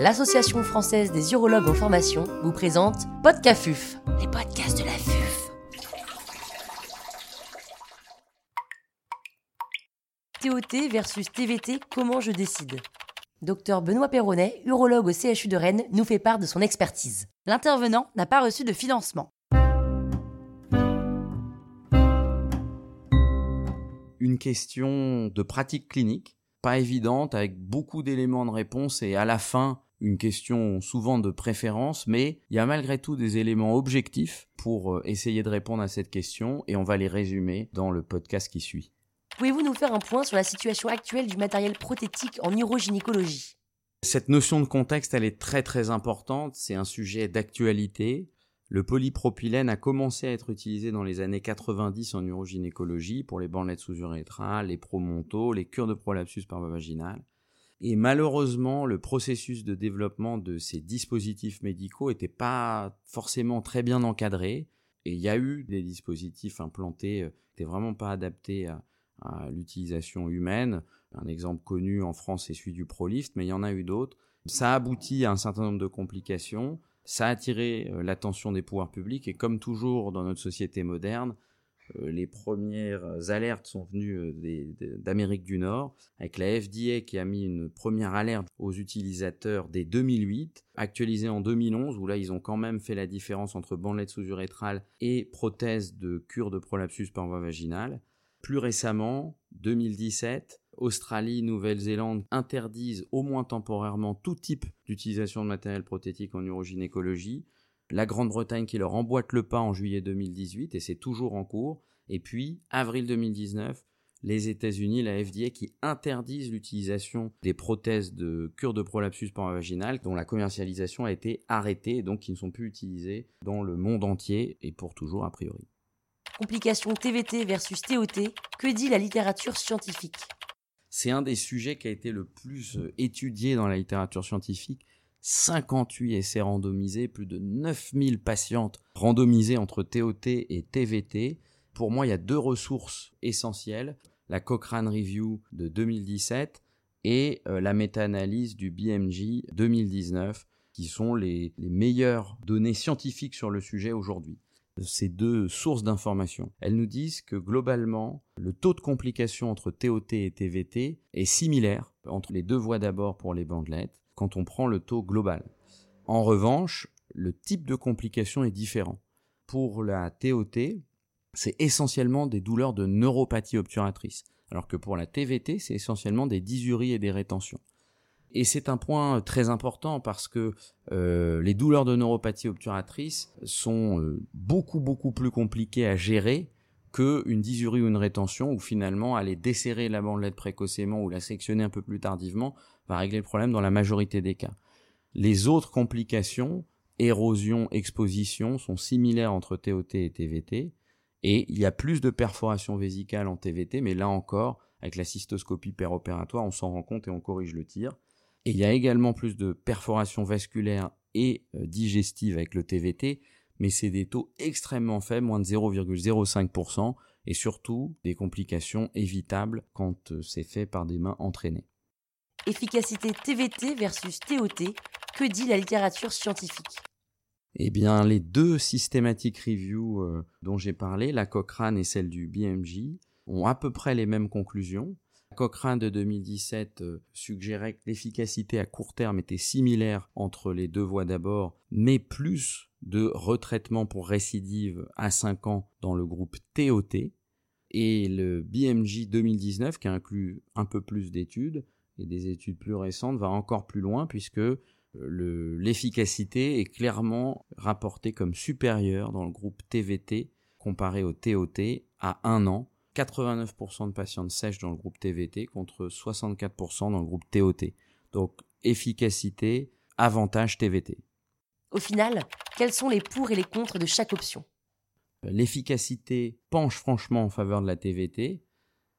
l'Association française des urologues en formation vous présente Podcafuf, les podcasts de la FUF. TOT versus TVT, comment je décide? Docteur Benoît Perronnet, urologue au CHU de Rennes, nous fait part de son expertise. L'intervenant n'a pas reçu de financement. Une question de pratique clinique, pas évidente, avec beaucoup d'éléments de réponse et à la fin une question souvent de préférence, mais il y a malgré tout des éléments objectifs pour euh, essayer de répondre à cette question et on va les résumer dans le podcast qui suit. Pouvez-vous nous faire un point sur la situation actuelle du matériel prothétique en urogynécologie? Cette notion de contexte, elle est très très importante, c'est un sujet d'actualité. Le polypropylène a commencé à être utilisé dans les années 90 en urogynécologie pour les bandelettes sous-urétrales, les promontos, les cures de prolapsus par voie vaginale. Et malheureusement, le processus de développement de ces dispositifs médicaux n'était pas forcément très bien encadré. Et il y a eu des dispositifs implantés euh, qui n'étaient vraiment pas adaptés à, l'utilisation humaine. Un exemple connu en France est celui du Prolift, mais il y en a eu d'autres. Ça a abouti à un certain nombre de complications. Ça a attiré euh, l'attention des pouvoirs publics et comme toujours dans notre société moderne, les premières alertes sont venues euh, d'Amérique du Nord, avec la FDA qui a mis une première alerte aux utilisateurs dès 2008, actualisée en 2011, où là ils ont quand même fait la différence entre bandelette sous-urétrale et prothèse de cure de prolapsus par voie vaginale. Plus récemment, 2017, Australie, Nouvelle-Zélande interdisent au moins temporairement tout type d'utilisation de matériel prothétique en urogynécologie la Grande-Bretagne qui leur emboîte le pas en juillet 2018 et c'est toujours en cours. Et puis, avril 2019, les États-Unis, la FDA qui interdisent l'utilisation des prothèses de cure de prolapsus vaginal dont la commercialisation a été arrêtée et donc qui ne sont plus utilisées dans le monde entier et pour toujours a priori. Complications TVT versus TOT, que dit la littérature scientifique? C'est un des sujets qui a été le plus euh, étudié dans la littérature scientifique 58 essais randomisés, plus de 9000 patientes randomisées entre TOT et TVT. Pour moi, il y a deux ressources essentielles, la Cochrane Review de 2017 et euh, la méta-analyse du BMJ 2019, qui sont les, meilleures données scientifiques sur le sujet aujourd'hui ces deux sources d'informations. Elles nous disent que globalement, le taux de complication entre TOT et TVT est similaire entre les deux voies d'abord pour les bandelettes quand on prend le taux global. En revanche, le type de complication est différent. Pour la TOT, c'est essentiellement des douleurs de neuropathie obturatrice, alors que pour la TVT, c'est essentiellement des dysuries et des rétentions. Et c'est un point très important parce que euh, les douleurs de neuropathie obturatrice sont euh, beaucoup beaucoup plus compliquées à gérer qu'une dysurie ou une rétention où finalement aller desserrer la bandelette précocement ou la sectionner un peu plus tardivement va régler le problème dans la majorité des cas. Les autres complications, érosion, exposition, sont similaires entre TOT et TVT, et il y a plus de perforation vésicale en TVT, mais là encore, avec la cystoscopie péropératoire, on s'en rend compte et on corrige le tir. Et il y a également plus de perforation vasculaire et euh, digestive avec le TVT, mais c'est des taux extrêmement faibles, moins de 0,05%, et surtout des complications évitables quand euh, c'est fait par des mains entraînées. Efficacité TVT versus TOT, que dit la littérature scientifique? Eh bien, les deux systématiques reviews euh, dont j'ai parlé, la Cochrane et celle du BMJ, ont à peu près les mêmes conclusions. La Cochrane de 2017 euh, suggérait que l'efficacité à court terme était similaire entre les deux voies d'abord, mais plus de retraitement pour récidive à 5 ans dans le groupe TOT. Et le BMJ 2019, qui inclut un peu plus d'études, et des études plus récentes va encore plus loin puisque euh, l'efficacité est clairement rapportée comme supérieure dans le groupe TVT comparé au TOT à un an. 89% de patientes sèches dans le groupe TVT contre 64% dans le groupe TOT. Donc efficacité, avantage TVT. Au final, quels sont les pour et les contre de chaque option? L'efficacité penche franchement en faveur de la TVT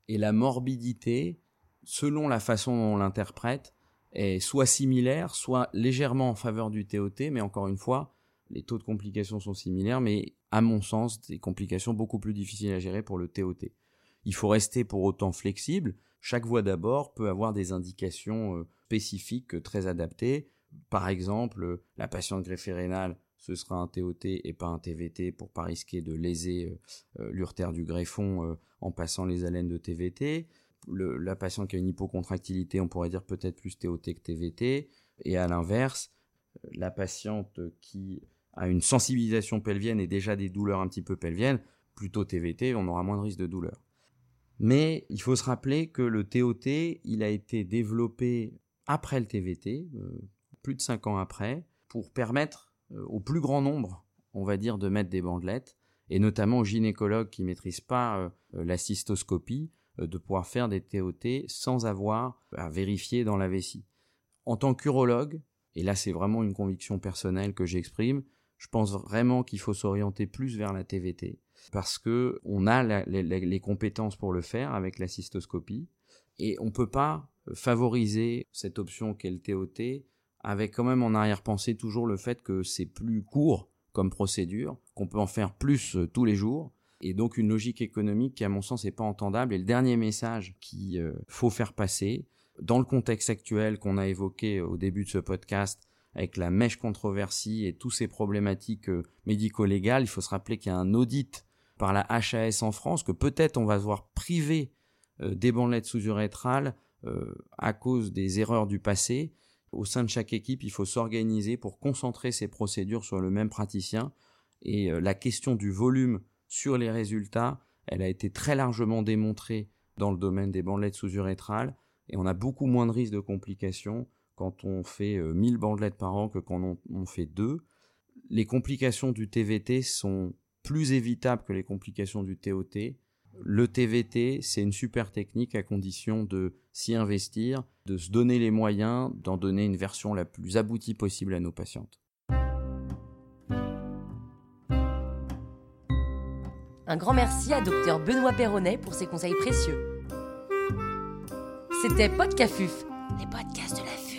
et la morbidité selon la façon dont on l'interprète, est soit similaire, soit légèrement en faveur du TOT, mais encore une fois, les taux de complications sont similaires, mais à mon sens, des complications beaucoup plus difficiles à gérer pour le TOT. Il faut rester pour autant flexible. Chaque voie d'abord peut avoir des indications euh, spécifiques euh, très adaptées. Par exemple, la patiente greffée rénale, ce sera un TOT et pas un TVT pour pas risquer de léser l'urtère du greffon en passant les haleines de TVT. la patiente qui a une hypocontractilité, on pourrait dire peut-être plus TOT que TVT. Et à l'inverse, la patiente qui a une sensibilisation pelvienne et déjà des douleurs un petit peu pelviennes, plutôt TVT, on aura moins de risque de douleur. Mais il faut se rappeler que le TOT, il a été développé après le TVT, euh, plus de 5 ans après, pour permettre euh, au plus grand nombre, on va dire, de mettre des bandelettes, et notamment aux gynécologues qui ne maîtrisent pas euh, la cystoscopie, de pouvoir faire des TOT sans avoir à vérifier dans la vessie. En tant qu'urologue, et là c'est vraiment une conviction personnelle que j'exprime, je pense vraiment qu'il faut s'orienter plus vers la TVT parce que on a les, compétences pour le faire avec la cystoscopie et on peut pas favoriser cette option qu'est le TOT avec quand même en arrière-pensée toujours le fait que c'est plus court comme procédure, qu'on peut en faire plus euh, tous les jours et donc une logique économique qui à mon sens n'est pas entendable et le dernier message qu'il euh, faut faire passer dans le contexte actuel qu'on a évoqué au début de ce podcast avec la mèche controversie et toutes ces problématiques euh, médico-légales, il faut se rappeler qu'il y a un audit par la HAS en France, que peut-être on va se voir privé euh, des bandelettes sous-urétrales euh, à cause des erreurs du passé. Au sein de chaque équipe, il faut s'organiser pour concentrer ces procédures sur le même praticien. Et la question du volume sur les résultats, elle a été très largement démontrée dans le domaine des bandelettes sous-urétrales. Et on a beaucoup moins de risques de complications quand on fait 1000 euh, bandelettes par an que quand on, fait deux. Les complications du TVT sont plus évitables que les complications du TOT. Le TVT, c'est une super technique à condition de s'y investir, de se donner les moyens d'en donner une version la plus aboutie possible à nos patientes. Un grand merci à Dr Benoît Perronnet pour ses conseils précieux. C'était Podcafuf, les podcasts de la vie.